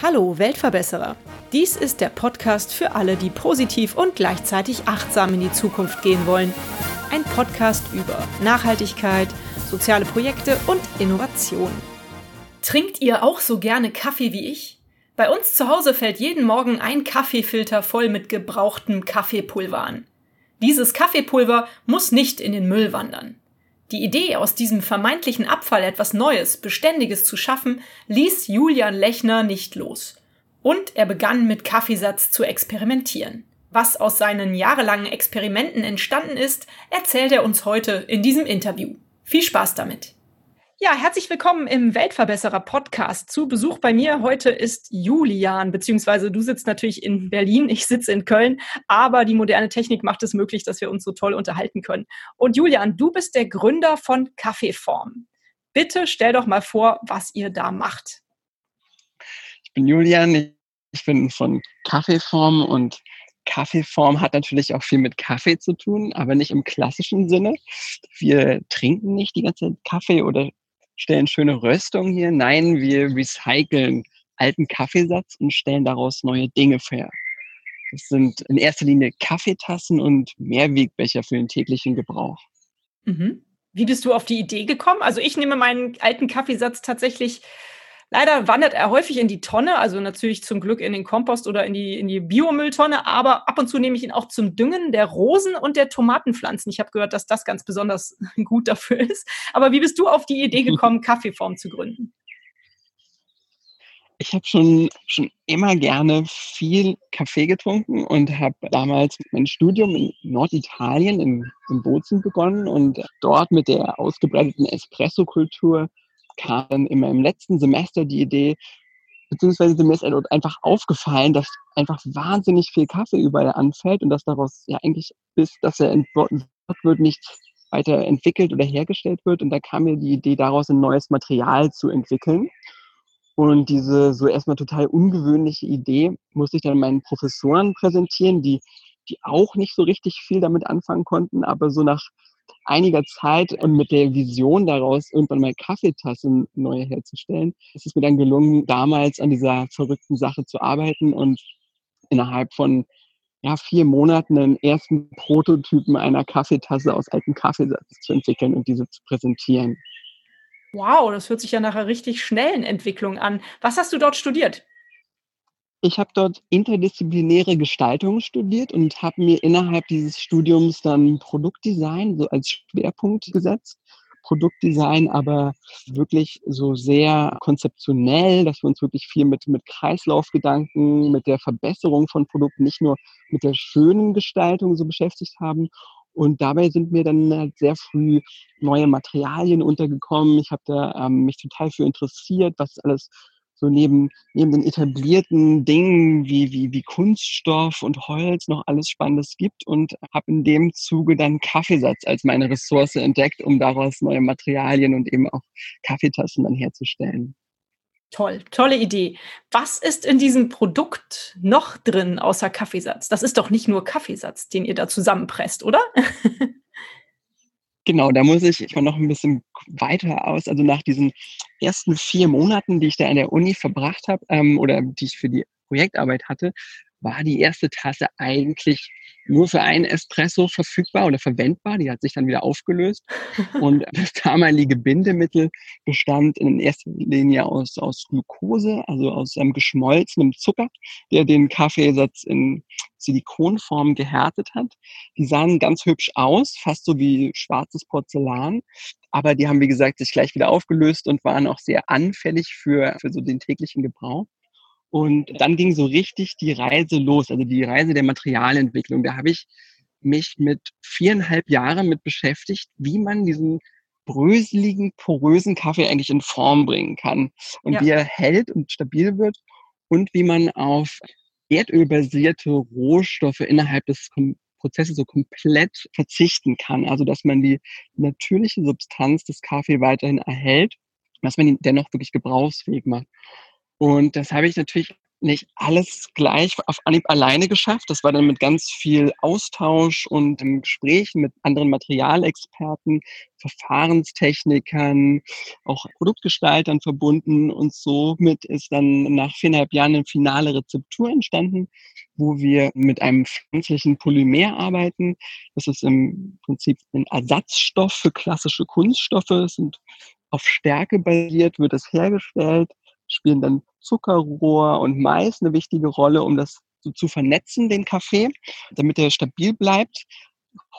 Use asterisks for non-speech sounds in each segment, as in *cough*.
Hallo Weltverbesserer. Dies ist der Podcast für alle, die positiv und gleichzeitig achtsam in die Zukunft gehen wollen. Ein Podcast über Nachhaltigkeit, soziale Projekte und Innovation. Trinkt ihr auch so gerne Kaffee wie ich? Bei uns zu Hause fällt jeden Morgen ein Kaffeefilter voll mit gebrauchtem Kaffeepulver an. Dieses Kaffeepulver muss nicht in den Müll wandern. Die Idee, aus diesem vermeintlichen Abfall etwas Neues, Beständiges zu schaffen, ließ Julian Lechner nicht los. Und er begann mit Kaffeesatz zu experimentieren. Was aus seinen jahrelangen Experimenten entstanden ist, erzählt er uns heute in diesem Interview. Viel Spaß damit! Ja, herzlich willkommen im Weltverbesserer Podcast. Zu Besuch bei mir heute ist Julian, beziehungsweise du sitzt natürlich in Berlin, ich sitze in Köln, aber die moderne Technik macht es möglich, dass wir uns so toll unterhalten können. Und Julian, du bist der Gründer von Kaffeeform. Bitte stell doch mal vor, was ihr da macht. Ich bin Julian, ich bin von Kaffeeform und Kaffeeform hat natürlich auch viel mit Kaffee zu tun, aber nicht im klassischen Sinne. Wir trinken nicht die ganze Zeit Kaffee oder stellen schöne Röstungen hier. Nein, wir recyceln alten Kaffeesatz und stellen daraus neue Dinge her. Das sind in erster Linie Kaffeetassen und Mehrwegbecher für den täglichen Gebrauch. Mhm. Wie bist du auf die Idee gekommen? Also ich nehme meinen alten Kaffeesatz tatsächlich Leider wandert er häufig in die Tonne, also natürlich zum Glück in den Kompost oder in die, in die Biomülltonne, aber ab und zu nehme ich ihn auch zum Düngen der Rosen und der Tomatenpflanzen. Ich habe gehört, dass das ganz besonders *laughs* gut dafür ist. Aber wie bist du auf die Idee *laughs* gekommen, Kaffeeform zu gründen? Ich habe schon, schon immer gerne viel Kaffee getrunken und habe damals mein Studium in Norditalien in, in Bozen begonnen und dort mit der ausgebreiteten Espresso-Kultur kam dann immer im letzten Semester die Idee, beziehungsweise mir ist einfach aufgefallen, dass einfach wahnsinnig viel Kaffee überall anfällt und dass daraus ja eigentlich bis, dass er entworfen wird, nichts weiter entwickelt oder hergestellt wird. Und da kam mir die Idee, daraus ein neues Material zu entwickeln. Und diese so erstmal total ungewöhnliche Idee musste ich dann meinen Professoren präsentieren, die, die auch nicht so richtig viel damit anfangen konnten, aber so nach einiger Zeit und mit der Vision daraus, irgendwann mal Kaffeetassen neue herzustellen, ist es mir dann gelungen, damals an dieser verrückten Sache zu arbeiten und innerhalb von ja, vier Monaten einen ersten Prototypen einer Kaffeetasse aus altem Kaffeesatz zu entwickeln und diese zu präsentieren. Wow, das hört sich ja nach einer richtig schnellen Entwicklung an. Was hast du dort studiert? Ich habe dort interdisziplinäre Gestaltung studiert und habe mir innerhalb dieses Studiums dann Produktdesign so als Schwerpunkt gesetzt. Produktdesign aber wirklich so sehr konzeptionell, dass wir uns wirklich viel mit, mit Kreislaufgedanken, mit der Verbesserung von Produkten, nicht nur mit der schönen Gestaltung so beschäftigt haben. Und dabei sind mir dann halt sehr früh neue Materialien untergekommen. Ich habe da ähm, mich total für interessiert, was alles so neben, neben den etablierten Dingen wie, wie, wie Kunststoff und Holz noch alles Spannendes gibt und habe in dem Zuge dann Kaffeesatz als meine Ressource entdeckt, um daraus neue Materialien und eben auch Kaffeetassen dann herzustellen. Toll, tolle Idee. Was ist in diesem Produkt noch drin außer Kaffeesatz? Das ist doch nicht nur Kaffeesatz, den ihr da zusammenpresst, oder? *laughs* Genau, da muss ich, ich noch ein bisschen weiter aus. Also nach diesen ersten vier Monaten, die ich da an der Uni verbracht habe ähm, oder die ich für die Projektarbeit hatte, war die erste Tasse eigentlich nur für einen Espresso verfügbar oder verwendbar. Die hat sich dann wieder aufgelöst. Und *laughs* das damalige Bindemittel bestand in erster Linie aus, aus Glucose, also aus einem geschmolzenem Zucker, der den Kaffeesatz in Silikonform gehärtet hat. Die sahen ganz hübsch aus, fast so wie schwarzes Porzellan. Aber die haben, wie gesagt, sich gleich wieder aufgelöst und waren auch sehr anfällig für, für so den täglichen Gebrauch. Und dann ging so richtig die Reise los, also die Reise der Materialentwicklung. Da habe ich mich mit viereinhalb Jahren mit beschäftigt, wie man diesen bröseligen, porösen Kaffee eigentlich in Form bringen kann und ja. wie er hält und stabil wird und wie man auf erdölbasierte Rohstoffe innerhalb des Prozesses so komplett verzichten kann. Also dass man die natürliche Substanz des Kaffee weiterhin erhält, dass man ihn dennoch wirklich gebrauchsfähig macht. Und das habe ich natürlich nicht alles gleich auf Anhieb alleine geschafft. Das war dann mit ganz viel Austausch und im Gespräch mit anderen Materialexperten, Verfahrenstechnikern, auch Produktgestaltern verbunden. Und somit ist dann nach viereinhalb Jahren eine finale Rezeptur entstanden, wo wir mit einem pflanzlichen Polymer arbeiten. Das ist im Prinzip ein Ersatzstoff für klassische Kunststoffe. Es sind auf Stärke basiert, wird es hergestellt, spielen dann Zuckerrohr und Mais eine wichtige Rolle, um das so zu vernetzen, den Kaffee, damit er stabil bleibt.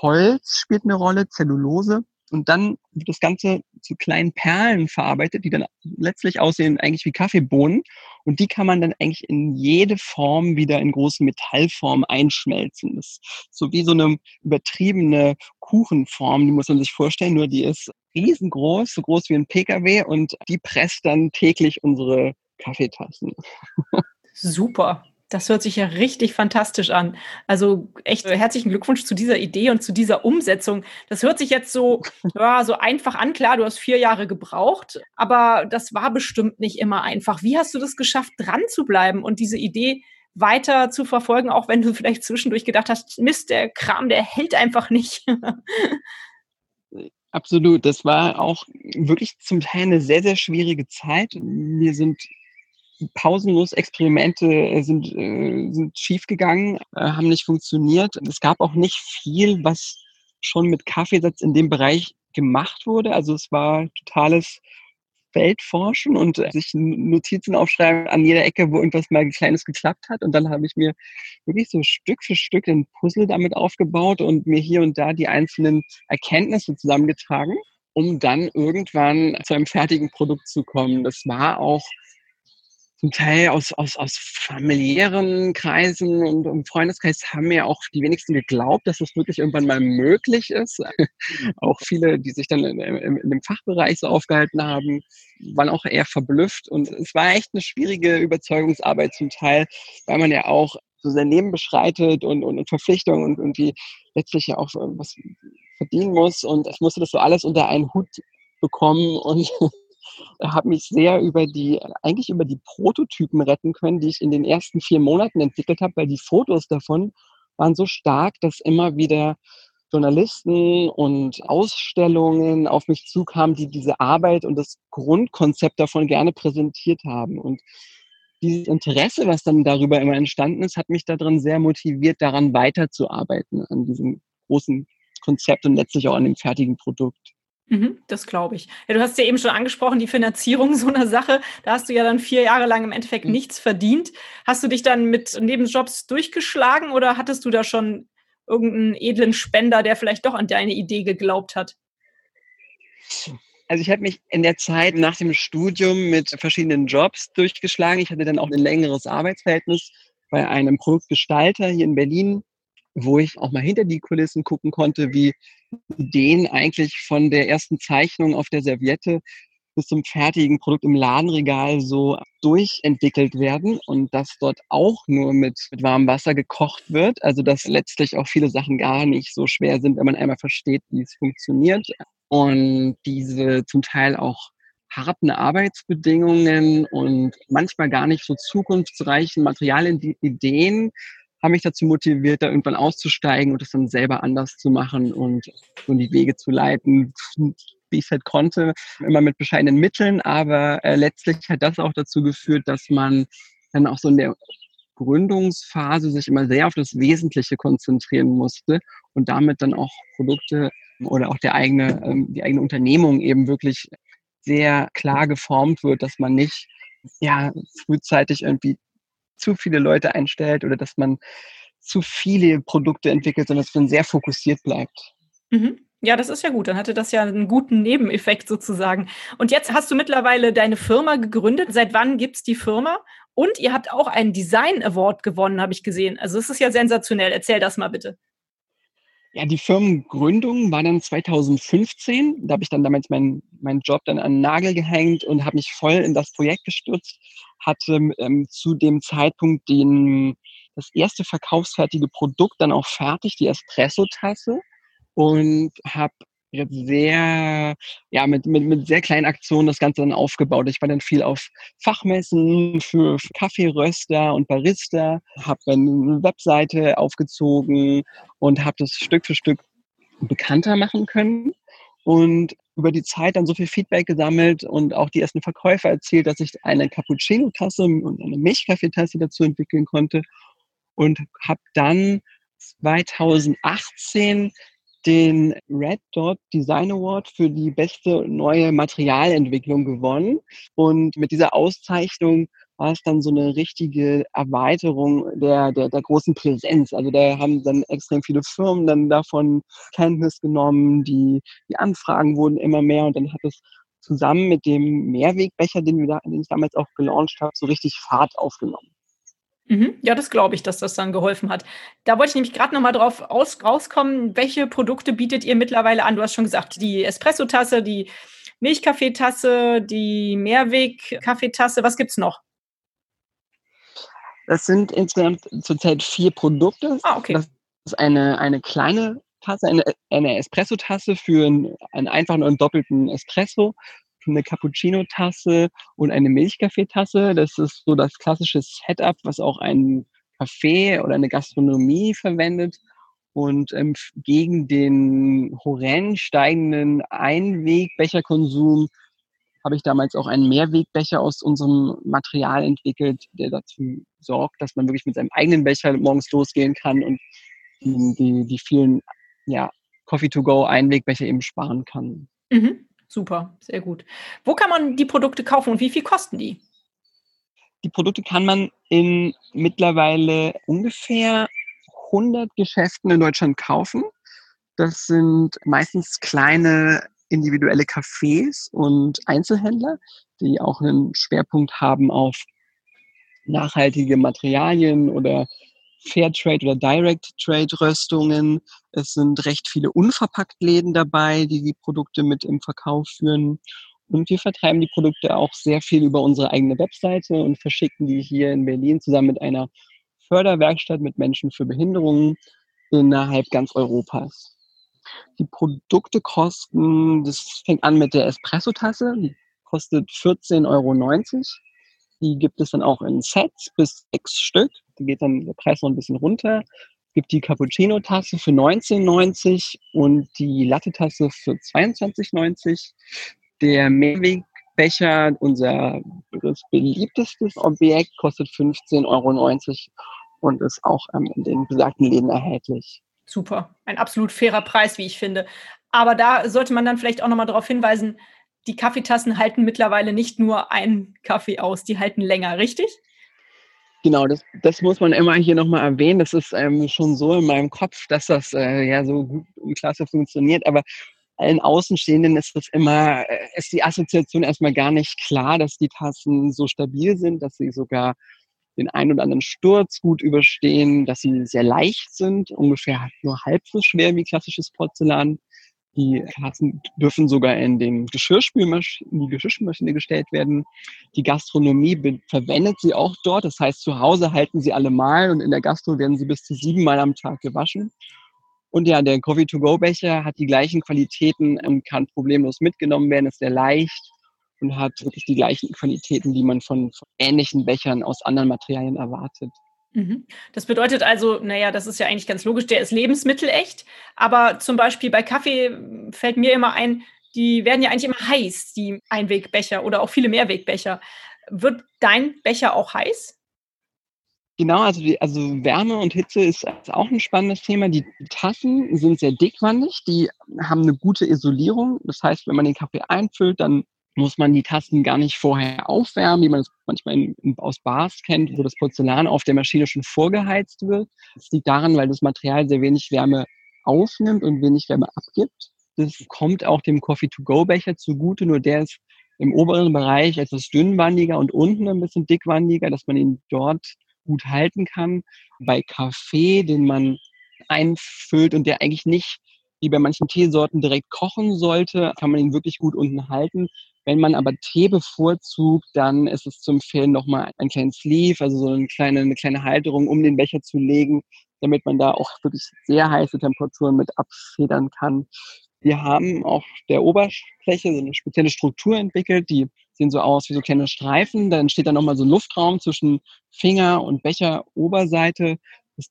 Holz spielt eine Rolle, Zellulose. Und dann wird das Ganze zu kleinen Perlen verarbeitet, die dann letztlich aussehen eigentlich wie Kaffeebohnen. Und die kann man dann eigentlich in jede Form wieder in große Metallform einschmelzen. Das ist so wie so eine übertriebene Kuchenform, die muss man sich vorstellen, nur die ist riesengroß, so groß wie ein Pkw und die presst dann täglich unsere Kaffeetassen. Super. Das hört sich ja richtig fantastisch an. Also echt herzlichen Glückwunsch zu dieser Idee und zu dieser Umsetzung. Das hört sich jetzt so, *laughs* ja, so einfach an. Klar, du hast vier Jahre gebraucht, aber das war bestimmt nicht immer einfach. Wie hast du das geschafft, dran zu bleiben und diese Idee weiter zu verfolgen, auch wenn du vielleicht zwischendurch gedacht hast, Mist, der Kram, der hält einfach nicht. *laughs* Absolut. Das war auch wirklich zum Teil eine sehr, sehr schwierige Zeit. Wir sind pausenlos Experimente äh, sind, äh, sind schiefgegangen, äh, haben nicht funktioniert. Es gab auch nicht viel, was schon mit Kaffeesatz in dem Bereich gemacht wurde. Also es war totales Feldforschen und sich Notizen aufschreiben an jeder Ecke, wo irgendwas mal Kleines geklappt hat. Und dann habe ich mir wirklich so Stück für Stück den Puzzle damit aufgebaut und mir hier und da die einzelnen Erkenntnisse zusammengetragen, um dann irgendwann zu einem fertigen Produkt zu kommen. Das war auch zum Teil aus, aus, aus familiären Kreisen und im Freundeskreis haben mir auch die wenigsten geglaubt, dass das wirklich irgendwann mal möglich ist. *laughs* auch viele, die sich dann in, in, in, dem Fachbereich so aufgehalten haben, waren auch eher verblüfft. Und es war echt eine schwierige Überzeugungsarbeit zum Teil, weil man ja auch so sein Leben beschreitet und, und, und Verpflichtungen und irgendwie letztlich ja auch was verdienen muss. Und ich musste das so alles unter einen Hut bekommen und habe mich sehr über die, eigentlich über die Prototypen retten können, die ich in den ersten vier Monaten entwickelt habe, weil die Fotos davon waren so stark, dass immer wieder Journalisten und Ausstellungen auf mich zukamen, die diese Arbeit und das Grundkonzept davon gerne präsentiert haben. Und dieses Interesse, was dann darüber immer entstanden ist, hat mich darin sehr motiviert, daran weiterzuarbeiten, an diesem großen Konzept und letztlich auch an dem fertigen Produkt. Mhm, das glaube ich. Ja, du hast ja eben schon angesprochen, die Finanzierung *laughs* so einer Sache. Da hast du ja dann vier Jahre lang im Endeffekt mhm. nichts verdient. Hast du dich dann mit Nebenjobs durchgeschlagen oder hattest du da schon irgendeinen edlen Spender, der vielleicht doch an deine Idee geglaubt hat? Also ich habe mich in der Zeit nach dem Studium mit verschiedenen Jobs durchgeschlagen. Ich hatte dann auch ein längeres Arbeitsverhältnis bei einem Produktgestalter hier in Berlin wo ich auch mal hinter die Kulissen gucken konnte, wie Ideen eigentlich von der ersten Zeichnung auf der Serviette bis zum fertigen Produkt im Ladenregal so durchentwickelt werden und dass dort auch nur mit, mit warmem Wasser gekocht wird. Also dass letztlich auch viele Sachen gar nicht so schwer sind, wenn man einmal versteht, wie es funktioniert. Und diese zum Teil auch harten Arbeitsbedingungen und manchmal gar nicht so zukunftsreichen Materialideen haben mich dazu motiviert, da irgendwann auszusteigen und es dann selber anders zu machen und in die Wege zu leiten, wie ich es halt konnte, immer mit bescheidenen Mitteln, aber äh, letztlich hat das auch dazu geführt, dass man dann auch so in der Gründungsphase sich immer sehr auf das Wesentliche konzentrieren musste und damit dann auch Produkte oder auch der eigene, ähm, die eigene Unternehmung eben wirklich sehr klar geformt wird, dass man nicht ja frühzeitig irgendwie zu viele Leute einstellt oder dass man zu viele Produkte entwickelt, sondern dass man sehr fokussiert bleibt. Mhm. Ja, das ist ja gut. Dann hatte das ja einen guten Nebeneffekt sozusagen. Und jetzt hast du mittlerweile deine Firma gegründet. Seit wann gibt es die Firma? Und ihr habt auch einen Design Award gewonnen, habe ich gesehen. Also es ist ja sensationell. Erzähl das mal bitte. Ja, die Firmengründung war dann 2015. Da habe ich dann damals meinen mein Job dann an den Nagel gehängt und habe mich voll in das Projekt gestürzt. Hatte ähm, zu dem Zeitpunkt den, das erste verkaufsfertige Produkt dann auch fertig, die Espresso-Tasse. Und habe sehr, ja, mit, mit, mit sehr kleinen Aktionen das Ganze dann aufgebaut. Ich war dann viel auf Fachmessen für Kaffeeröster und Barista, habe eine Webseite aufgezogen und habe das Stück für Stück bekannter machen können und über die Zeit dann so viel Feedback gesammelt und auch die ersten Verkäufer erzählt, dass ich eine Cappuccino-Tasse und eine Milchkaffeetasse dazu entwickeln konnte und habe dann 2018 den Red Dot Design Award für die beste neue Materialentwicklung gewonnen. Und mit dieser Auszeichnung war es dann so eine richtige Erweiterung der, der, der großen Präsenz. Also da haben dann extrem viele Firmen dann davon Kenntnis genommen, die, die Anfragen wurden immer mehr und dann hat es zusammen mit dem Mehrwegbecher, den, wir da, den ich damals auch gelauncht habe, so richtig Fahrt aufgenommen. Mhm. Ja, das glaube ich, dass das dann geholfen hat. Da wollte ich nämlich gerade noch mal drauf aus, rauskommen. Welche Produkte bietet ihr mittlerweile an? Du hast schon gesagt, die Espresso-Tasse, die Milchkaffeetasse, die Mehrweg-Kaffeetasse. Was gibt es noch? Das sind insgesamt zurzeit vier Produkte. Ah, okay. Das ist eine, eine kleine Tasse, eine, eine Espresso-Tasse für einen, einen einfachen und doppelten Espresso eine Cappuccino-Tasse und eine Milchkaffeetasse. Das ist so das klassische Setup, was auch ein Café oder eine Gastronomie verwendet. Und ähm, gegen den horrend steigenden Einwegbecherkonsum habe ich damals auch einen Mehrwegbecher aus unserem Material entwickelt, der dazu sorgt, dass man wirklich mit seinem eigenen Becher morgens losgehen kann und die, die, vielen ja, Coffee-to-go-Einwegbecher eben sparen kann. Mhm. Super, sehr gut. Wo kann man die Produkte kaufen und wie viel kosten die? Die Produkte kann man in mittlerweile ungefähr 100 Geschäften in Deutschland kaufen. Das sind meistens kleine individuelle Cafés und Einzelhändler, die auch einen Schwerpunkt haben auf nachhaltige Materialien oder Fairtrade oder Direct Trade Röstungen. Es sind recht viele Unverpacktläden dabei, die die Produkte mit im Verkauf führen. Und wir vertreiben die Produkte auch sehr viel über unsere eigene Webseite und verschicken die hier in Berlin zusammen mit einer Förderwerkstatt mit Menschen für Behinderungen innerhalb ganz Europas. Die Produkte kosten, das fängt an mit der Espresso-Tasse, die kostet 14,90 Euro. Die gibt es dann auch in Sets bis sechs Stück. Geht dann der Preis noch ein bisschen runter. Es gibt die Cappuccino-Tasse für 19,90 und die Latte-Tasse für 22,90. Der Mehrwegbecher, unser beliebtestes Objekt, kostet 15,90 Euro und ist auch ähm, in den besagten Läden erhältlich. Super, ein absolut fairer Preis, wie ich finde. Aber da sollte man dann vielleicht auch nochmal darauf hinweisen, die Kaffeetassen halten mittlerweile nicht nur einen Kaffee aus, die halten länger, richtig? Genau, das, das muss man immer hier nochmal erwähnen. Das ist ähm, schon so in meinem Kopf, dass das äh, ja so gut und klasse funktioniert. Aber allen Außenstehenden ist das immer, äh, ist die Assoziation erstmal gar nicht klar, dass die Tassen so stabil sind, dass sie sogar den einen oder anderen Sturz gut überstehen, dass sie sehr leicht sind, ungefähr nur halb so schwer wie klassisches Porzellan. Die Kerzen dürfen sogar in den Geschirrspülmaschine, in die Geschirrspülmaschine gestellt werden. Die Gastronomie verwendet sie auch dort. Das heißt, zu Hause halten sie alle mal und in der Gastro werden sie bis zu sieben Mal am Tag gewaschen. Und ja, der Coffee-to-go-Becher hat die gleichen Qualitäten und kann problemlos mitgenommen werden, ist sehr leicht und hat wirklich die gleichen Qualitäten, die man von ähnlichen Bechern aus anderen Materialien erwartet. Mhm. Das bedeutet also, naja, das ist ja eigentlich ganz logisch, der ist lebensmittelecht, aber zum Beispiel bei Kaffee fällt mir immer ein, die werden ja eigentlich immer heiß, die Einwegbecher oder auch viele Mehrwegbecher. Wird dein Becher auch heiß? Genau, also, die, also Wärme und Hitze ist auch ein spannendes Thema. Die Tassen sind sehr dickwandig, die haben eine gute Isolierung. Das heißt, wenn man den Kaffee einfüllt, dann muss man die Tasten gar nicht vorher aufwärmen, wie man es manchmal in, in, aus Bars kennt, wo das Porzellan auf der Maschine schon vorgeheizt wird. Das liegt daran, weil das Material sehr wenig Wärme aufnimmt und wenig Wärme abgibt. Das kommt auch dem Coffee-to-go-Becher zugute, nur der ist im oberen Bereich etwas dünnwandiger und unten ein bisschen dickwandiger, dass man ihn dort gut halten kann. Bei Kaffee, den man einfüllt und der eigentlich nicht wie bei manchen Teesorten direkt kochen sollte, kann man ihn wirklich gut unten halten. Wenn man aber Tee bevorzugt, dann ist es zu empfehlen, nochmal einen kleinen Sleeve, also so eine kleine, eine kleine Halterung um den Becher zu legen, damit man da auch wirklich sehr heiße Temperaturen mit abfedern kann. Wir haben auf der Oberfläche so eine spezielle Struktur entwickelt, die sehen so aus wie so kleine Streifen. Dann steht da nochmal so ein Luftraum zwischen Finger und Becheroberseite.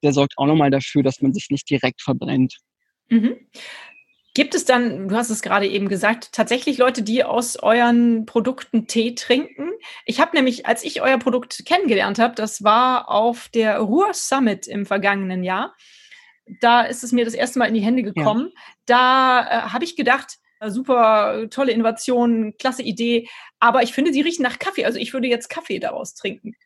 Der sorgt auch nochmal dafür, dass man sich nicht direkt verbrennt. Mhm. Gibt es dann, du hast es gerade eben gesagt, tatsächlich Leute, die aus euren Produkten Tee trinken? Ich habe nämlich, als ich euer Produkt kennengelernt habe, das war auf der Ruhr Summit im vergangenen Jahr. Da ist es mir das erste Mal in die Hände gekommen. Ja. Da äh, habe ich gedacht, äh, super tolle Innovation, klasse Idee, aber ich finde, sie riechen nach Kaffee. Also ich würde jetzt Kaffee daraus trinken.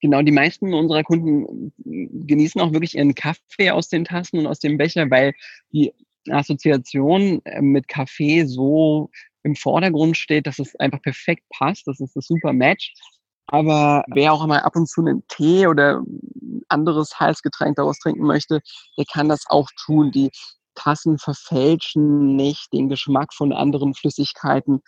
Genau, die meisten unserer Kunden genießen auch wirklich ihren Kaffee aus den Tassen und aus dem Becher, weil die Assoziation äh, mit Kaffee so im Vordergrund steht, dass es einfach perfekt passt. Das ist das super Match. Aber wer auch mal ab und zu einen Tee oder anderes Heißgetränk daraus trinken möchte, der kann das auch tun. Die Tassen verfälschen nicht den Geschmack von anderen Flüssigkeiten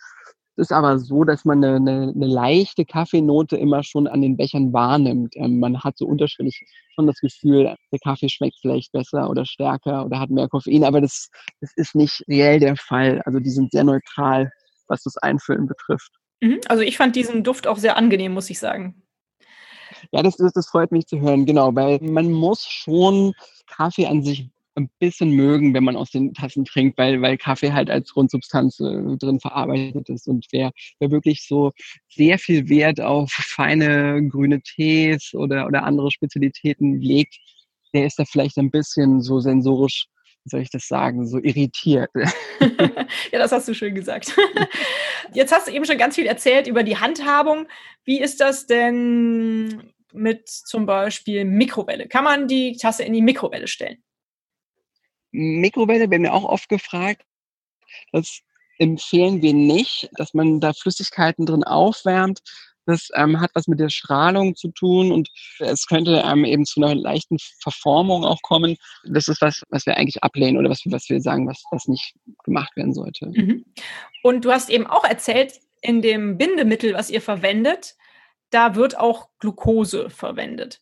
ist aber so, dass man eine, eine, eine, leichte Kaffeenote immer schon an den Bechern wahrnimmt. Ähm, man hat so unterschiedlich schon das Gefühl, der Kaffee schmeckt vielleicht besser oder stärker oder hat mehr Koffein, aber das, das ist nicht reell der Fall. Also die sind sehr neutral, was das Einfüllen betrifft. Mhm. Also ich fand diesen Duft auch sehr angenehm, muss ich sagen. Ja, das, das, das freut mich zu hören, genau, weil man muss schon Kaffee an sich ein bisschen mögen, wenn man aus den Tassen trinkt, weil, weil Kaffee halt als Grundsubstanz äh, drin verarbeitet ist. Und wer, wer wirklich so sehr viel Wert auf feine grüne Tees oder, oder andere Spezialitäten legt, der ist da vielleicht ein bisschen so sensorisch, wie soll ich das sagen, so irritiert. *laughs* ja, das hast du schön gesagt. Jetzt hast du eben schon ganz viel erzählt über die Handhabung. Wie ist das denn mit zum Beispiel Mikrowelle? Kann man die Tasse in die Mikrowelle stellen? Mikrowelle werden wir auch oft gefragt. Das empfehlen wir nicht, dass man da Flüssigkeiten drin aufwärmt. Das ähm, hat was mit der Strahlung zu tun und es könnte ähm, eben zu einer leichten Verformung auch kommen. Das ist was, was wir eigentlich ablehnen oder was, was wir sagen, was, was nicht gemacht werden sollte. Mhm. Und du hast eben auch erzählt, in dem Bindemittel, was ihr verwendet, da wird auch Glucose verwendet.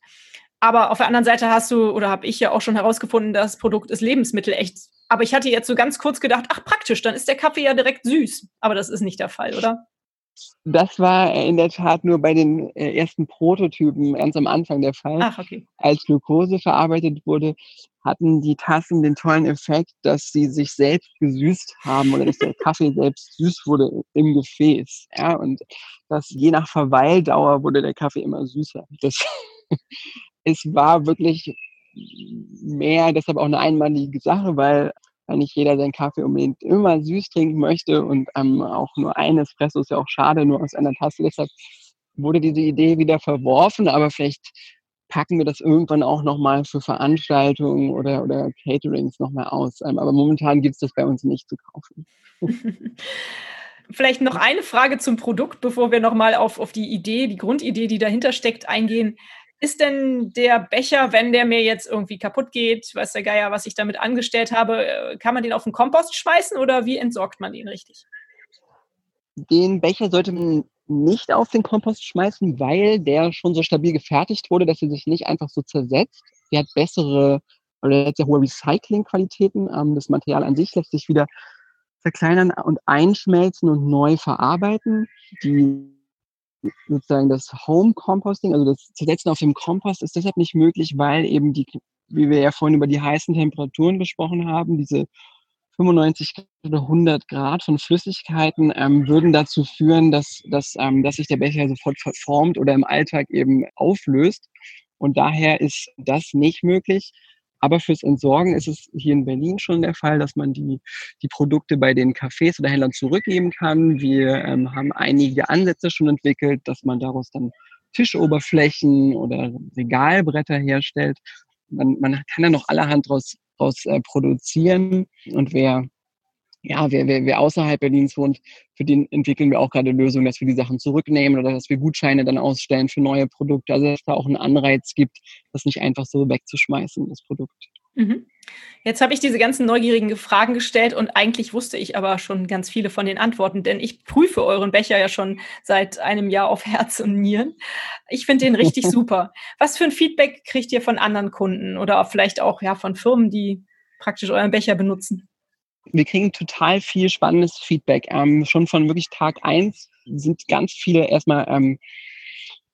Aber auf der anderen Seite hast du, oder habe ich ja auch schon herausgefunden, das Produkt ist Lebensmittel echt. Aber ich hatte jetzt so ganz kurz gedacht, ach praktisch, dann ist der Kaffee ja direkt süß. Aber das ist nicht der Fall, oder? Das war in der Tat nur bei den äh, ersten Prototypen ganz am Anfang der Fall. Ach, okay. Als Glucose verarbeitet wurde, hatten die Tassen den tollen Effekt, dass sie sich selbst gesüßt haben oder dass der *laughs* Kaffee selbst süß wurde im Gefäß. Ja, und dass je nach Verweildauer wurde der Kaffee immer süßer. Das *laughs* es war wirklich mehr, deshalb auch eine einmalige Sache, weil nicht jeder seinen Kaffee unbedingt immer süß trinken möchte und ähm, auch nur ein Espresso ist ja auch schade, nur aus einer Tasse. Deshalb wurde diese Idee wieder verworfen, aber vielleicht packen wir das irgendwann auch nochmal für Veranstaltungen oder, oder Caterings nochmal aus. Ähm, aber momentan gibt es das bei uns nicht zu kaufen. *laughs* Vielleicht noch eine Frage zum Produkt, bevor wir nochmal auf, auf die Idee, die Grundidee, die dahinter steckt, eingehen. Ist denn der Becher, wenn der mir jetzt irgendwie kaputt geht, weiß der Geier, was ich damit angestellt habe, äh, kann man den auf den Kompost schmeißen oder wie entsorgt man den richtig? Den Becher sollte man nicht auf den Kompost schmeißen, weil der schon so stabil gefertigt wurde, dass er sich nicht einfach so zersetzt. Der hat bessere oder hat sehr hohe Recycling-Qualitäten. Ähm, das Material an sich lässt sich wieder verkleinern und einschmelzen und neu verarbeiten. Die sozusagen das Home Composting, also das Zersetzen auf dem Kompost ist deshalb nicht möglich, weil eben die, wie wir ja vorhin über die heißen Temperaturen gesprochen haben, diese 95 oder 100 Grad von Flüssigkeiten ähm, würden dazu führen, dass, dass, ähm, dass sich der Becher sofort verformt oder im Alltag eben auflöst. Und daher ist das nicht möglich. Aber fürs Entsorgen ist es hier in Berlin schon der Fall, dass man die, die Produkte bei den Cafés oder Händlern zurückgeben kann. Wir ähm, haben einige Ansätze schon entwickelt, dass man daraus dann Tischoberflächen oder Regalbretter herstellt. Man, man kann da noch allerhand draus, draus äh, produzieren. Und wer ja, wer, wer, wer außerhalb Berlins wohnt, für den entwickeln wir auch gerade Lösungen, dass wir die Sachen zurücknehmen oder dass wir Gutscheine dann ausstellen für neue Produkte. Also dass da auch einen Anreiz gibt, das nicht einfach so wegzuschmeißen, das Produkt. Mhm. Jetzt habe ich diese ganzen neugierigen Fragen gestellt und eigentlich wusste ich aber schon ganz viele von den Antworten, denn ich prüfe euren Becher ja schon seit einem Jahr auf Herz und Nieren. Ich finde den richtig *laughs* super. Was für ein Feedback kriegt ihr von anderen Kunden oder vielleicht auch ja, von Firmen, die praktisch euren Becher benutzen? Wir kriegen total viel spannendes Feedback. Ähm, schon von wirklich Tag eins sind ganz viele erstmal ähm,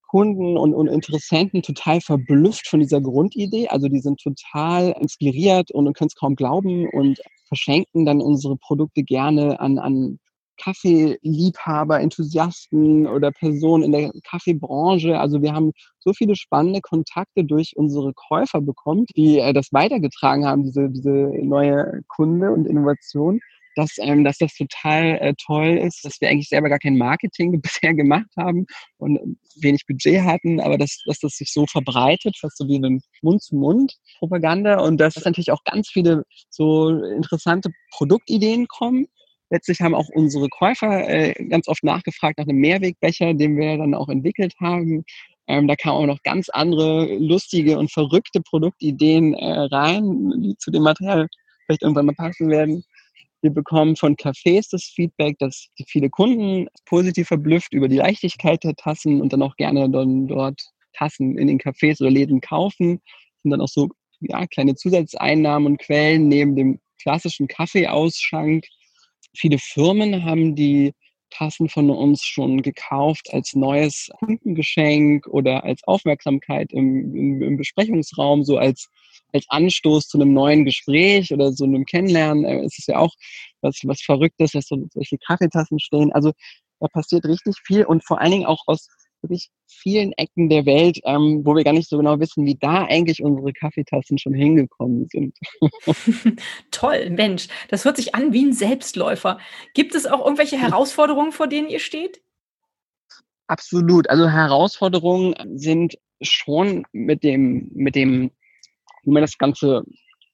Kunden und, und Interessenten total verblüfft von dieser Grundidee. Also die sind total inspiriert und, und können es kaum glauben und verschenken dann unsere Produkte gerne an, an Kaffeeliebhaber, Enthusiasten oder Personen in der Kaffeebranche. Also wir haben so viele spannende Kontakte durch unsere Käufer bekommen, die äh, das weitergetragen haben, diese, diese neue Kunde und Innovation dass, ähm, dass das total äh, toll ist, dass wir eigentlich selber gar kein Marketing *laughs* bisher gemacht haben und wenig Budget hatten, aber dass, dass das sich so verbreitet, fast so wie eine Mund-zu-Mund-Propaganda und dass natürlich auch ganz viele so interessante Produktideen kommen. Letztlich haben auch unsere Käufer äh, ganz oft nachgefragt nach einem Mehrwegbecher, den wir dann auch entwickelt haben. Ähm, da kamen auch noch ganz andere lustige und verrückte Produktideen äh, rein, die zu dem Material vielleicht irgendwann mal passen werden. Wir bekommen von Cafés das Feedback, dass viele Kunden positiv verblüfft über die Leichtigkeit der Tassen und dann auch gerne dann dort Tassen in den Cafés oder Läden kaufen. Und dann auch so ja, kleine Zusatzeinnahmen und Quellen neben dem klassischen Kaffeeausschank. Viele Firmen haben die Tassen von uns schon gekauft als neues Kundengeschenk oder als Aufmerksamkeit im, im, im Besprechungsraum, so als als Anstoß zu einem neuen Gespräch oder so einem Kennenlernen. Äh, es ist ja auch was, was Verrücktes, dass so solche Kaffeetassen stehen. Also da passiert richtig viel und vor allen Dingen auch aus wirklich vielen Ecken der Welt, ähm, wo wir gar nicht so genau wissen, wie da eigentlich unsere Kaffeetassen schon hingekommen sind. *laughs* Toll, Mensch, das hört sich an wie ein Selbstläufer. Gibt es auch irgendwelche Herausforderungen, vor denen ihr steht? Absolut. Also Herausforderungen sind schon mit dem, mit dem wie man das Ganze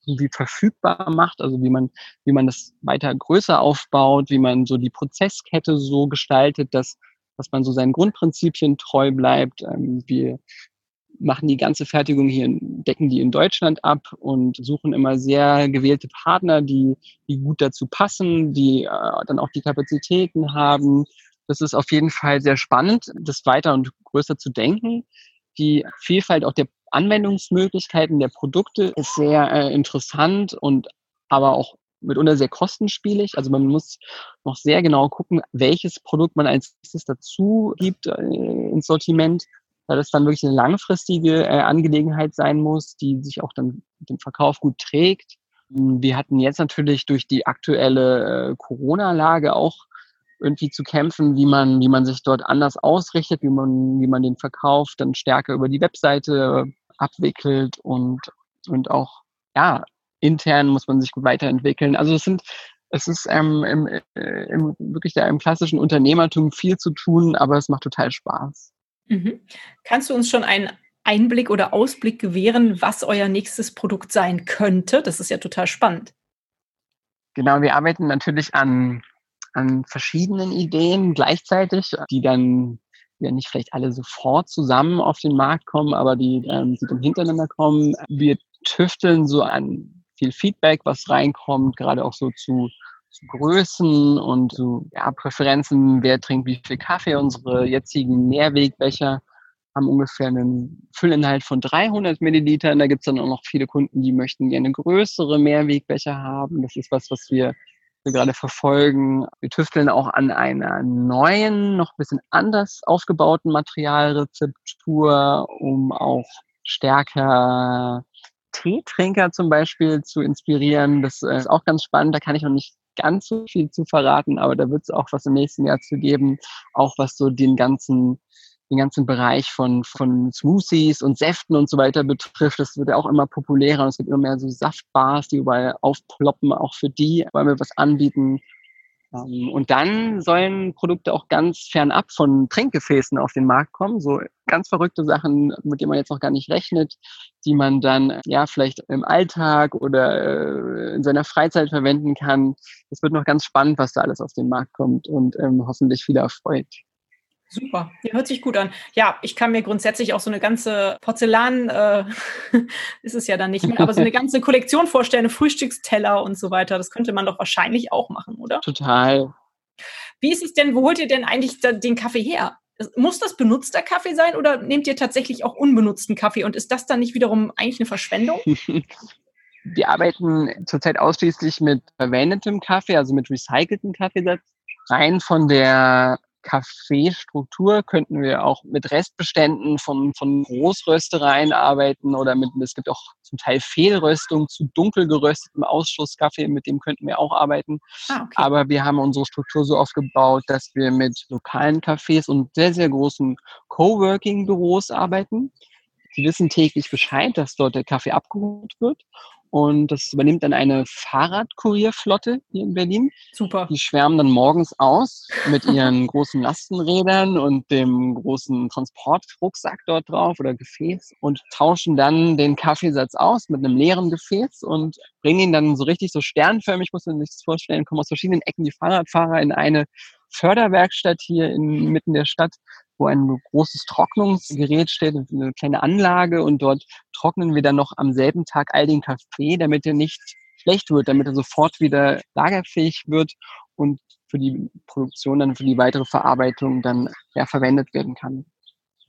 irgendwie verfügbar macht, also wie man, wie man das weiter größer aufbaut, wie man so die Prozesskette so gestaltet, dass, dass man so seinen Grundprinzipien treu bleibt. Ähm, wir machen die ganze Fertigung hier, decken die in Deutschland ab und suchen immer sehr gewählte Partner, die, die gut dazu passen, die äh, dann auch die Kapazitäten haben. Das ist auf jeden Fall sehr spannend, das weiter und größer zu denken. Die Vielfalt auch der Anwendungsmöglichkeiten der Produkte ist sehr äh, interessant und aber auch mitunter sehr kostenspielig. Also man muss noch sehr genau gucken, welches Produkt man als nächstes dazu gibt äh, ins Sortiment, weil das dann wirklich eine langfristige äh, Angelegenheit sein muss, die sich auch dann mit dem Verkauf gut trägt. Wir hatten jetzt natürlich durch die aktuelle äh, Corona-Lage auch irgendwie zu kämpfen, wie man, wie man sich dort anders ausrichtet, wie man, wie man den Verkauf dann stärker über die Webseite abwickelt und, und auch, ja, intern muss man sich gut weiterentwickeln. Also es sind, es ist ähm, im, äh, im, wirklich da im klassischen Unternehmertum viel zu tun, aber es macht total Spaß. Mhm. Kannst du uns schon einen Einblick oder Ausblick gewähren, was euer nächstes Produkt sein könnte? Das ist ja total spannend. Genau, wir arbeiten natürlich an, an verschiedenen Ideen gleichzeitig, die dann ja nicht vielleicht alle sofort zusammen auf den Markt kommen, aber die, ähm, die dann hintereinander kommen. Wir tüfteln so an viel Feedback, was reinkommt, gerade auch so zu, zu Größen und zu ja, Präferenzen, wer trinkt wie viel Kaffee. Unsere jetzigen Mehrwegbecher haben ungefähr einen Füllinhalt von 300 Millilitern. Da gibt es dann auch noch viele Kunden, die möchten gerne größere Mehrwegbecher haben. Das ist was, was wir wir gerade verfolgen. Wir tüfteln auch an einer neuen, noch ein bisschen anders aufgebauten Materialrezeptur, um auch stärker Teetrinker zum Beispiel zu inspirieren. Das äh, ist auch ganz spannend. Da kann ich noch nicht ganz so viel zu verraten, aber da wird es auch was im nächsten Jahr zu geben, auch was so den ganzen den ganzen Bereich von, von Smoothies und Säften und so weiter betrifft. Das wird ja auch immer populärer und es gibt immer mehr so Saftbars, die überall aufploppen, auch für die wollen wir was anbieten. Ähm, und dann sollen Produkte auch ganz fernab von Trinkgefäßen auf den Markt kommen. So ganz verrückte Sachen, mit denen man jetzt noch gar nicht rechnet, die man dann ja vielleicht im Alltag oder äh, in seiner Freizeit verwenden kann. Es wird noch ganz spannend, was da alles auf den Markt kommt und ähm, hoffentlich viel erfreut. Super, ja, hört sich gut an. Ja, ich kann mir grundsätzlich auch so eine ganze Porzellan, äh, *laughs* ist es ja dann nicht mehr, aber so eine *laughs* ganze Kollektion vorstellen, Frühstücksteller und so weiter. Das könnte man doch wahrscheinlich auch machen, oder? Total. Wie ist es denn, wo holt ihr denn eigentlich den Kaffee her? Muss das benutzter Kaffee sein oder nehmt ihr tatsächlich auch unbenutzten Kaffee und ist das dann nicht wiederum eigentlich eine Verschwendung? *laughs* wir arbeiten zurzeit ausschließlich mit verwendetem Kaffee, also mit recyceltem Kaffeesatz. Rein von der Kaffeestruktur könnten wir auch mit Restbeständen von, von Großröstereien arbeiten oder mit, es gibt auch zum Teil Fehlröstung zu dunkel geröstetem Ausschusskaffee, mit dem könnten wir auch arbeiten. Ah, okay. Aber wir haben unsere Struktur so aufgebaut, dass wir mit lokalen Cafés und sehr, sehr großen Coworking-Büros arbeiten. Sie wissen täglich Bescheid, dass dort der Kaffee abgeholt wird und das übernimmt dann eine Fahrradkurierflotte hier in Berlin. Super. Die schwärmen dann morgens aus mit *laughs* ihren großen Lastenrädern und dem großen Transportrucksack dort drauf oder Gefäß und tauschen dann den Kaffeesatz aus mit einem leeren Gefäß und bringen ihn dann so richtig so sternförmig, muss man sich das vorstellen, kommen aus verschiedenen Ecken die Fahrradfahrer in eine Förderwerkstatt hier inmitten der Stadt, wo ein großes Trocknungsgerät steht, eine kleine Anlage und dort trocknen wir dann noch am selben Tag all den Kaffee, damit er nicht schlecht wird, damit er sofort wieder lagerfähig wird und für die Produktion, dann für die weitere Verarbeitung dann ja, verwendet werden kann.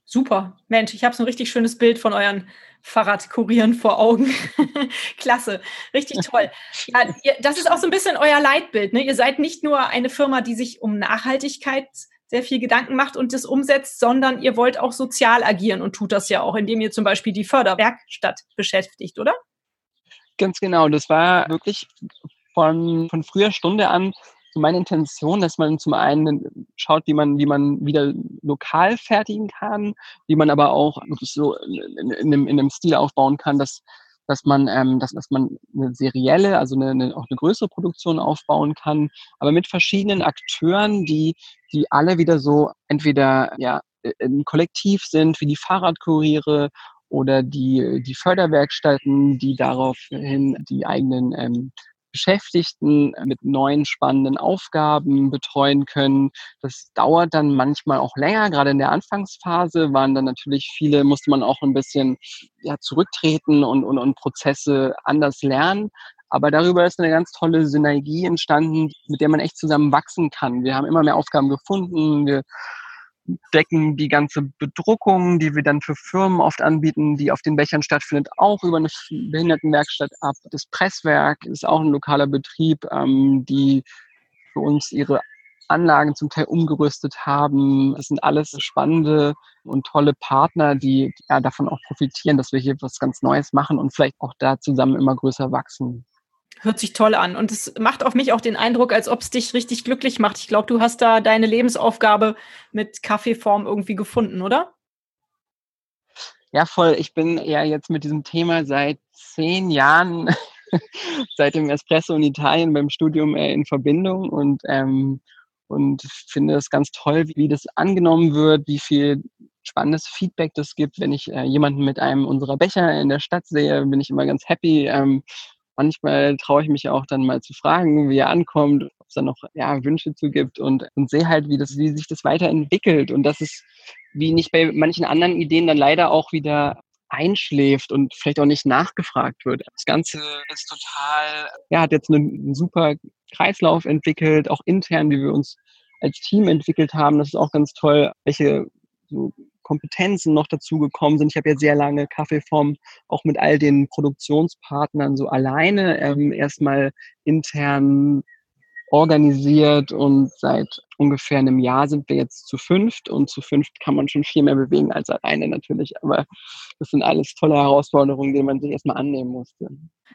Super. Mensch, ich habe so ein richtig schönes Bild von euren Fahrradkurieren vor Augen. *laughs* Klasse. Richtig toll. *laughs* Ja, ihr, das ist auch so ein bisschen euer Leitbild. Ne? Ihr seid nicht nur eine Firma, die sich um Nachhaltigkeit sehr viel Gedanken macht und das umsetzt, sondern ihr wollt auch sozial agieren und tut das ja auch, indem ihr zum Beispiel die Förderwerkstatt beschäftigt, oder? Ganz genau. Das war wirklich von, von früher Stunde an so meine Intention, dass man zum einen schaut, wie man, wie man wieder lokal fertigen kann, wie man aber auch so in, in, einem, in einem Stil aufbauen kann, dass, dass man, ähm, dass, dass man eine serielle, also eine, eine, auch eine größere Produktion aufbauen kann, aber mit verschiedenen Akteuren, die, die alle wieder so entweder ja, ein Kollektiv sind, wie die Fahrradkuriere oder die, die Förderwerkstätten, die daraufhin die eigenen ähm, Beschäftigten mit neuen spannenden Aufgaben betreuen können. Das dauert dann manchmal auch länger. Gerade in der Anfangsphase waren dann natürlich viele, musste man auch ein bisschen ja, zurücktreten und, und, und Prozesse anders lernen. Aber darüber ist eine ganz tolle Synergie entstanden, mit der man echt zusammen wachsen kann. Wir haben immer mehr Aufgaben gefunden. Wir decken die ganze Bedruckung, die wir dann für Firmen oft anbieten, die auf den Bechern stattfindet, auch über eine Behindertenwerkstatt ab. Das Presswerk ist auch ein lokaler Betrieb, ähm, die für uns ihre Anlagen zum Teil umgerüstet haben. Das sind alles spannende und tolle Partner, die ja, davon auch profitieren, dass wir hier was ganz Neues machen und vielleicht auch da zusammen immer größer wachsen. Hört sich toll an. Und es macht auf mich auch den Eindruck, als ob es dich richtig glücklich macht. Ich glaube, du hast da deine Lebensaufgabe mit Kaffeeform irgendwie gefunden, oder? Ja, voll. Ich bin ja jetzt mit diesem Thema seit zehn Jahren, *laughs* seit dem Espresso in Italien beim Studium äh, in Verbindung und, ähm, und finde es ganz toll, wie das angenommen wird, wie viel spannendes Feedback das gibt. Wenn ich äh, jemanden mit einem unserer Becher in der Stadt sehe, bin ich immer ganz happy. Ähm, manchmal traue ich mich auch dann mal zu fragen, wie er ankommt, ob es da noch ja, Wünsche zu gibt und, und sehe halt, wie, das, wie sich das weiterentwickelt. Und das ist, wie nicht bei manchen anderen Ideen dann leider auch wieder einschläft und vielleicht auch nicht nachgefragt wird. Das Ganze ist total, ja, hat jetzt einen, einen super Kreislauf entwickelt, auch intern, wie wir uns als Team entwickelt haben. Das ist auch ganz toll, welche so Kompetenzen noch dazugekommen sind. Ich habe ja sehr lange Kaffeeform auch mit all den Produktionspartnern so alleine ähm, erstmal intern organisiert und seit ungefähr einem Jahr sind wir jetzt zu fünft und zu fünft kann man schon viel mehr bewegen als alleine natürlich. Aber das sind alles tolle Herausforderungen, denen man sich erstmal annehmen musste.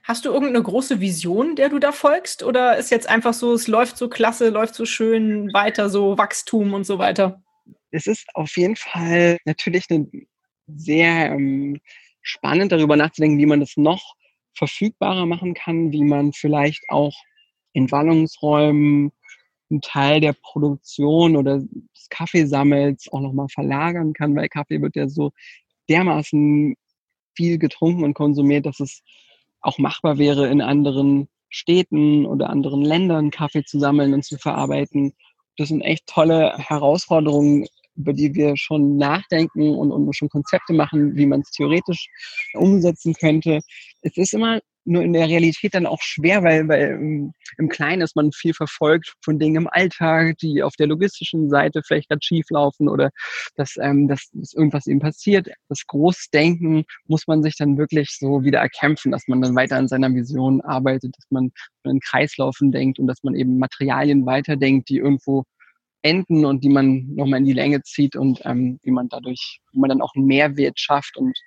Hast du irgendeine große Vision, der du da folgst? Oder ist jetzt einfach so, es läuft so klasse, läuft so schön weiter, so Wachstum und so weiter? Es ist auf jeden Fall natürlich eine sehr ähm, spannend darüber nachzudenken, wie man das noch verfügbarer machen kann, wie man vielleicht auch in Wallungsräumen einen Teil der Produktion oder des Kaffeesammels auch nochmal verlagern kann, weil Kaffee wird ja so dermaßen viel getrunken und konsumiert, dass es auch machbar wäre, in anderen Städten oder anderen Ländern Kaffee zu sammeln und zu verarbeiten. Das sind echt tolle Herausforderungen, über die wir schon nachdenken und, und schon Konzepte machen, wie man es theoretisch umsetzen könnte. Es ist immer nur in der Realität dann auch schwer, weil, weil im Kleinen ist man viel verfolgt von Dingen im Alltag, die auf der logistischen Seite vielleicht gerade schief laufen oder dass, ähm, dass, dass irgendwas eben passiert. Das Großdenken muss man sich dann wirklich so wieder erkämpfen, dass man dann weiter an seiner Vision arbeitet, dass man in Kreislaufen denkt und dass man eben Materialien weiterdenkt, die irgendwo enden und die man nochmal in die Länge zieht und ähm, wie man dadurch, wie man dann auch einen Mehrwert schafft und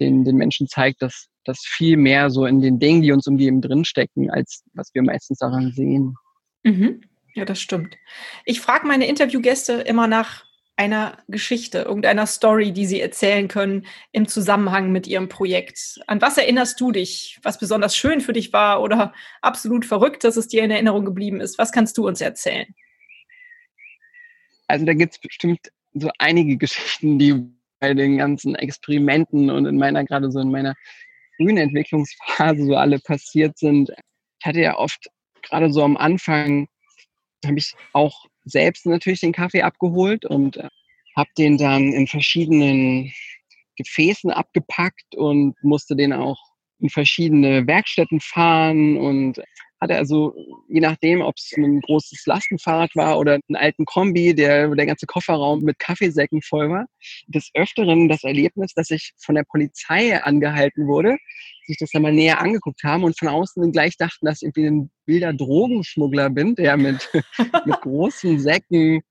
den, den Menschen zeigt, dass das viel mehr so in den Dingen, die uns umgeben, drinstecken, als was wir meistens daran sehen. Mhm. Ja, das stimmt. Ich frage meine Interviewgäste immer nach einer Geschichte, irgendeiner Story, die sie erzählen können im Zusammenhang mit ihrem Projekt. An was erinnerst du dich, was besonders schön für dich war oder absolut verrückt, dass es dir in Erinnerung geblieben ist? Was kannst du uns erzählen? Also da gibt es bestimmt so einige Geschichten, die bei den ganzen Experimenten und in meiner, gerade so in meiner frühen Entwicklungsphase so alle passiert sind. Ich hatte ja oft, gerade so am Anfang, habe ich auch selbst natürlich den Kaffee abgeholt und äh, habe den dann in verschiedenen Gefäßen abgepackt und musste den auch in verschiedene Werkstätten fahren und hatte also, je nachdem, ob es ein großes Lastenfahrrad war oder einen alten Kombi, der, der ganze Kofferraum mit Kaffeesäcken voll war, des Öfteren das Erlebnis, dass ich von der Polizei angehalten wurde, sich das dann mal näher angeguckt haben und von außen gleich dachten, dass ich irgendwie ein wilder Drogenschmuggler bin, der mit, *laughs* mit großen Säcken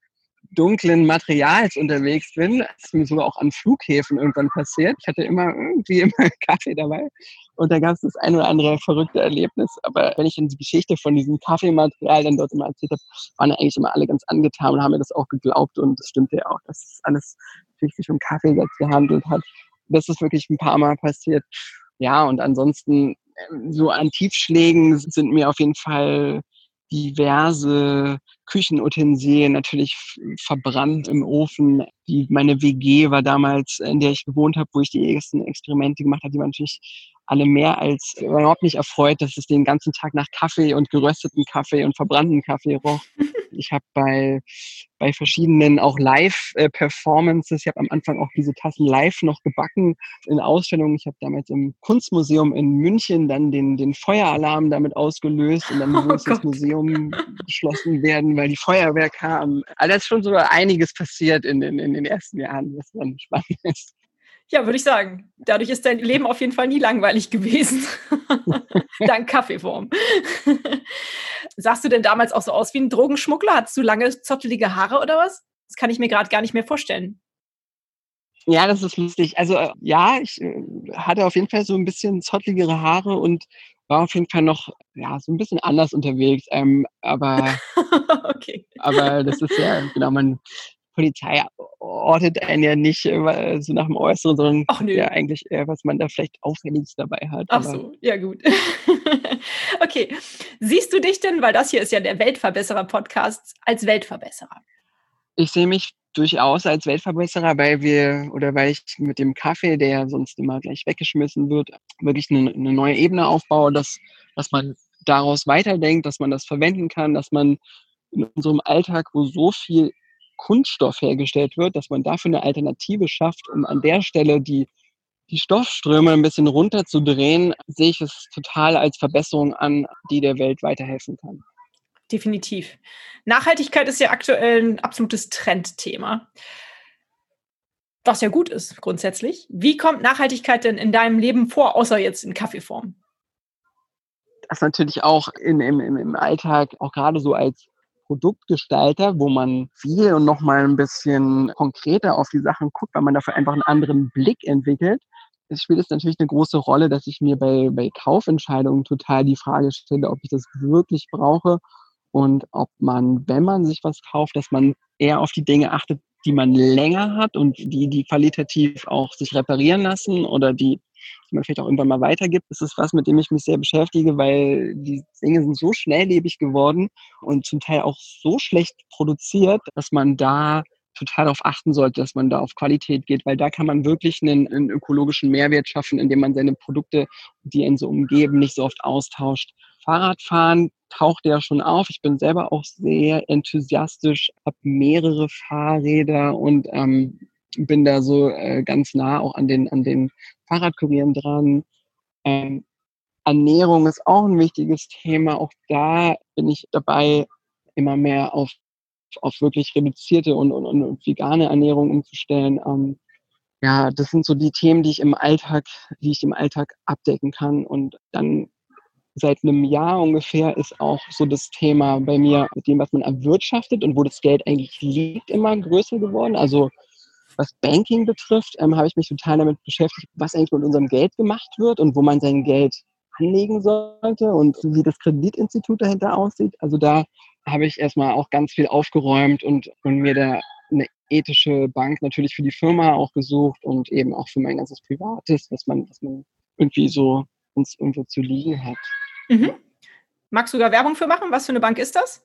dunklen Materials unterwegs bin. Das ist mir sogar auch an Flughäfen irgendwann passiert. Ich hatte immer irgendwie *laughs* immer Kaffee dabei. Und da gab es das ein oder andere verrückte Erlebnis. Aber wenn ich in die Geschichte von diesem Kaffeematerial dann dort immer erzählt habe, waren eigentlich immer alle ganz angetan und haben mir das auch geglaubt. Und es stimmte ja auch, dass es alles sich um Kaffee gehandelt hat. Das ist wirklich ein paar Mal passiert. Ja, und ansonsten ähm, so an Tiefschlägen sind mir auf jeden Fall diverse Küchenutensilien natürlich verbrannt im Ofen. Die, meine WG war damals, in der ich gewohnt habe, wo ich die ersten Experimente gemacht habe, die waren natürlich alle mehr als überhaupt nicht erfreut, dass es den ganzen Tag nach Kaffee und gerösteten Kaffee und verbrannten Kaffee roch. Ich habe bei, bei verschiedenen auch Live-Performances, ich habe am Anfang auch diese Tassen live noch gebacken in Ausstellungen. Ich habe damals im Kunstmuseum in München dann den, den Feueralarm damit ausgelöst und dann *laughs* oh muss das Museum geschlossen werden, weil die Feuerwehr kam. Also ist schon so einiges passiert in den, in den ersten Jahren, was dann spannend ist. Ja, würde ich sagen. Dadurch ist dein Leben auf jeden Fall nie langweilig gewesen. *laughs* Dank Kaffeeform. Sahst du denn damals auch so aus wie ein Drogenschmuggler? Hattest du lange zottelige Haare oder was? Das kann ich mir gerade gar nicht mehr vorstellen. Ja, das ist lustig. Also äh, ja, ich äh, hatte auf jeden Fall so ein bisschen zottligere Haare und war auf jeden Fall noch ja so ein bisschen anders unterwegs. Ähm, aber *laughs* okay. aber das ist ja genau man Polizei ortet einen ja nicht äh, so nach dem Äußeren, sondern Ach, ja eigentlich eher, was man da vielleicht Auffälliges dabei hat. Ach so, ja gut. *laughs* okay. Siehst du dich denn, weil das hier ist ja der Weltverbesserer-Podcast, als Weltverbesserer? Ich sehe mich durchaus als Weltverbesserer, weil wir oder weil ich mit dem Kaffee, der ja sonst immer gleich weggeschmissen wird, wirklich eine, eine neue Ebene aufbaue, dass, dass man daraus weiterdenkt, dass man das verwenden kann, dass man in unserem Alltag, wo so viel Kunststoff hergestellt wird, dass man dafür eine Alternative schafft, um an der Stelle die, die Stoffströme ein bisschen runterzudrehen, sehe ich es total als Verbesserung an, die der Welt weiterhelfen kann. Definitiv. Nachhaltigkeit ist ja aktuell ein absolutes Trendthema. Was ja gut ist, grundsätzlich. Wie kommt Nachhaltigkeit denn in deinem Leben vor, außer jetzt in Kaffeeform? Das natürlich auch in, im, im Alltag, auch gerade so als Produktgestalter, wo man viel und nochmal ein bisschen konkreter auf die Sachen guckt, weil man dafür einfach einen anderen Blick entwickelt. Es spielt es natürlich eine große Rolle, dass ich mir bei, bei Kaufentscheidungen total die Frage stelle, ob ich das wirklich brauche und ob man, wenn man sich was kauft, dass man eher auf die Dinge achtet, die man länger hat und die, die qualitativ auch sich reparieren lassen oder die die man vielleicht auch irgendwann mal weitergibt. Das ist was, mit dem ich mich sehr beschäftige, weil die Dinge sind so schnelllebig geworden und zum Teil auch so schlecht produziert, dass man da total darauf achten sollte, dass man da auf Qualität geht, weil da kann man wirklich einen, einen, ökologischen Mehrwert schaffen, indem man seine Produkte, die ihn so umgeben, nicht so oft austauscht. Fahrradfahren taucht ja schon auf. Ich bin selber auch sehr enthusiastisch, habe mehrere Fahrräder und ähm, bin da so äh, ganz nah auch an den, an den Fahrradkurieren dran. Ähm, Ernährung ist auch ein wichtiges Thema. Auch da bin ich dabei, immer mehr auf, auf wirklich reduzierte und, und, und vegane Ernährung umzustellen. Ähm, ja, das sind so die Themen, die ich im Alltag, die ich im Alltag abdecken kann. Und dann seit einem Jahr ungefähr ist auch so das Thema bei mir mit dem, was man erwirtschaftet und wo das Geld eigentlich liegt, immer größer geworden. Also was Banking betrifft, ähm, habe ich mich total damit beschäftigt, was eigentlich mit unserem Geld gemacht wird und wo man sein Geld anlegen sollte und wie das Kreditinstitut dahinter aussieht. Also da habe ich erstmal auch ganz viel aufgeräumt und, und mir da eine ethische Bank natürlich für die Firma auch gesucht und eben auch für mein ganzes Privates, was man, was man irgendwie so uns irgendwo zu liegen hat. Mhm. Magst du da Werbung für machen? Was für eine Bank ist das?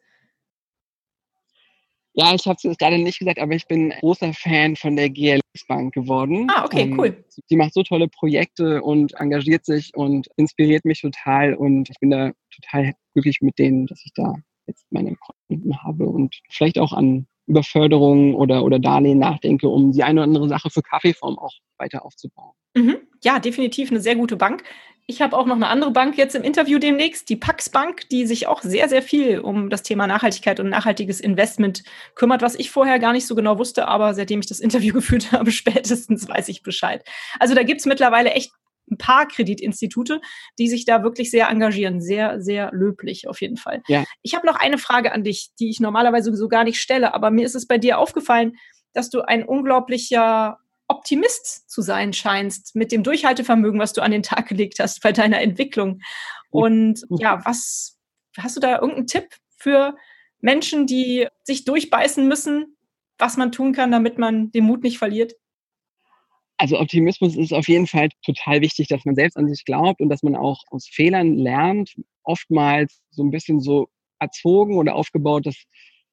Ja, ich habe es gerade nicht gesagt, aber ich bin großer Fan von der GLS Bank geworden. Ah, okay, ähm, cool. Die macht so tolle Projekte und engagiert sich und inspiriert mich total und ich bin da total glücklich mit denen, dass ich da jetzt meine Kunden habe und vielleicht auch an Überförderung oder, oder Darlehen nachdenke, um die eine oder andere Sache für Kaffeeform auch weiter aufzubauen. Mhm. Ja, definitiv eine sehr gute Bank. Ich habe auch noch eine andere Bank jetzt im Interview demnächst, die Pax Bank, die sich auch sehr, sehr viel um das Thema Nachhaltigkeit und nachhaltiges Investment kümmert, was ich vorher gar nicht so genau wusste, aber seitdem ich das Interview *laughs* geführt habe, spätestens weiß ich Bescheid. Also da gibt es mittlerweile echt ein paar Kreditinstitute, die sich da wirklich sehr engagieren. Sehr, sehr löblich auf jeden Fall. Ja. Ich habe noch eine Frage an dich, die ich normalerweise so gar nicht stelle, aber mir ist es bei dir aufgefallen, dass du ein unglaublicher Optimist zu sein scheinst mit dem Durchhaltevermögen, was du an den Tag gelegt hast bei deiner Entwicklung. Und ja, was hast du da irgendeinen Tipp für Menschen, die sich durchbeißen müssen, was man tun kann, damit man den Mut nicht verliert? Also Optimismus ist auf jeden Fall total wichtig, dass man selbst an sich glaubt und dass man auch aus Fehlern lernt. Oftmals so ein bisschen so erzogen oder aufgebaut, dass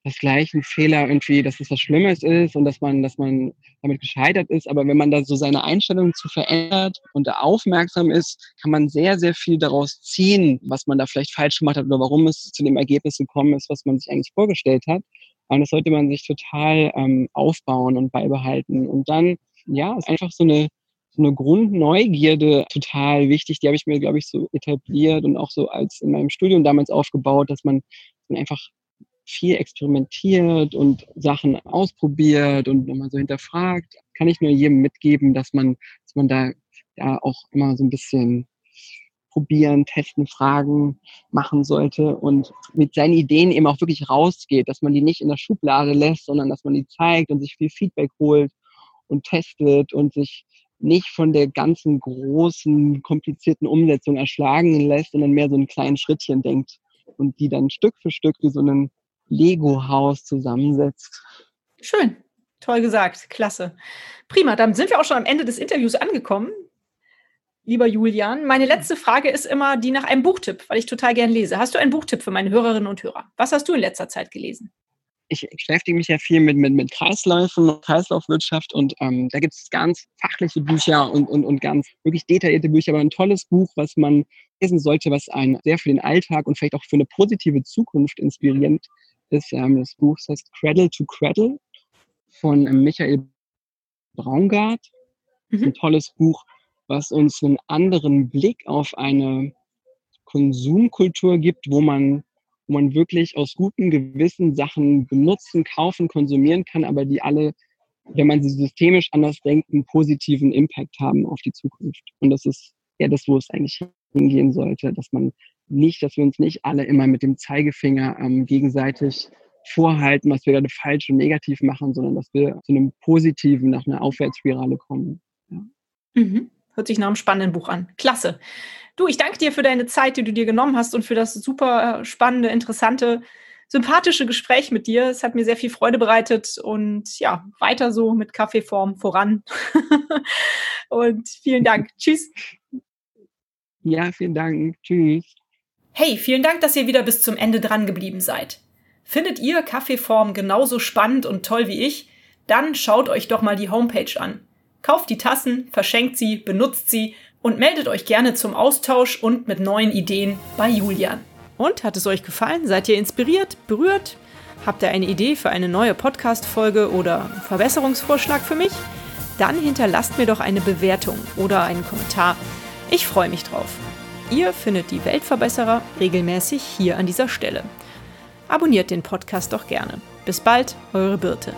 das gleiche Fehler irgendwie, dass es was Schlimmes ist und dass man, dass man damit gescheitert ist. Aber wenn man da so seine Einstellung zu verändert und da aufmerksam ist, kann man sehr, sehr viel daraus ziehen, was man da vielleicht falsch gemacht hat oder warum es zu dem Ergebnis gekommen ist, was man sich eigentlich vorgestellt hat. Und das sollte man sich total ähm, aufbauen und beibehalten. Und dann, ja, ist einfach so eine, so eine Grundneugierde total wichtig. Die habe ich mir, glaube ich, so etabliert und auch so als in meinem Studium damals aufgebaut, dass man einfach viel experimentiert und Sachen ausprobiert und nochmal so hinterfragt, kann ich nur jedem mitgeben, dass man, dass man da ja auch immer so ein bisschen probieren, testen, fragen machen sollte und mit seinen Ideen eben auch wirklich rausgeht, dass man die nicht in der Schublade lässt, sondern dass man die zeigt und sich viel Feedback holt und testet und sich nicht von der ganzen großen, komplizierten Umsetzung erschlagen lässt, sondern mehr so ein kleinen Schrittchen denkt und die dann Stück für Stück wie so einen Lego-Haus zusammensetzt. Schön, toll gesagt, klasse. Prima, dann sind wir auch schon am Ende des Interviews angekommen. Lieber Julian, meine letzte Frage ist immer die nach einem Buchtipp, weil ich total gern lese. Hast du einen Buchtipp für meine Hörerinnen und Hörer? Was hast du in letzter Zeit gelesen? ich beschäftige mich ja viel mit, mit, mit Kreisläufen und Kreislaufwirtschaft und ähm, da gibt es ganz fachliche Bücher und, und, und ganz wirklich detaillierte Bücher, aber ein tolles Buch, was man lesen sollte, was einen sehr für den Alltag und vielleicht auch für eine positive Zukunft inspirierend ist ähm, das Buch, heißt Cradle to Cradle von ähm, Michael Braungart. Mhm. Ein tolles Buch, was uns einen anderen Blick auf eine Konsumkultur gibt, wo man, wo man wirklich aus gutem Gewissen Sachen benutzen, kaufen, konsumieren kann, aber die alle, wenn man sie systemisch anders denkt, einen positiven Impact haben auf die Zukunft. Und das ist ja das, wo es eigentlich hingehen sollte, dass man nicht, dass wir uns nicht alle immer mit dem Zeigefinger ähm, gegenseitig vorhalten, was wir gerade falsch und negativ machen, sondern dass wir zu einem positiven, nach einer Aufwärtsspirale kommen. Ja. Mhm. Hört sich nach einem spannenden Buch an. Klasse. Du, ich danke dir für deine Zeit, die du dir genommen hast und für das super äh, spannende, interessante, sympathische Gespräch mit dir. Es hat mir sehr viel Freude bereitet und ja, weiter so mit Kaffeeform voran. *laughs* und vielen Dank. Tschüss. Ja, vielen Dank. Tschüss. Hey, vielen Dank, dass ihr wieder bis zum Ende dran geblieben seid. Findet ihr Kaffeeform genauso spannend und toll wie ich? Dann schaut euch doch mal die Homepage an. Kauft die Tassen, verschenkt sie, benutzt sie und meldet euch gerne zum Austausch und mit neuen Ideen bei Julian. Und hat es euch gefallen? Seid ihr inspiriert, berührt? Habt ihr eine Idee für eine neue Podcast-Folge oder Verbesserungsvorschlag für mich? Dann hinterlasst mir doch eine Bewertung oder einen Kommentar. Ich freue mich drauf. Ihr findet die Weltverbesserer regelmäßig hier an dieser Stelle. Abonniert den Podcast doch gerne. Bis bald, eure Birte.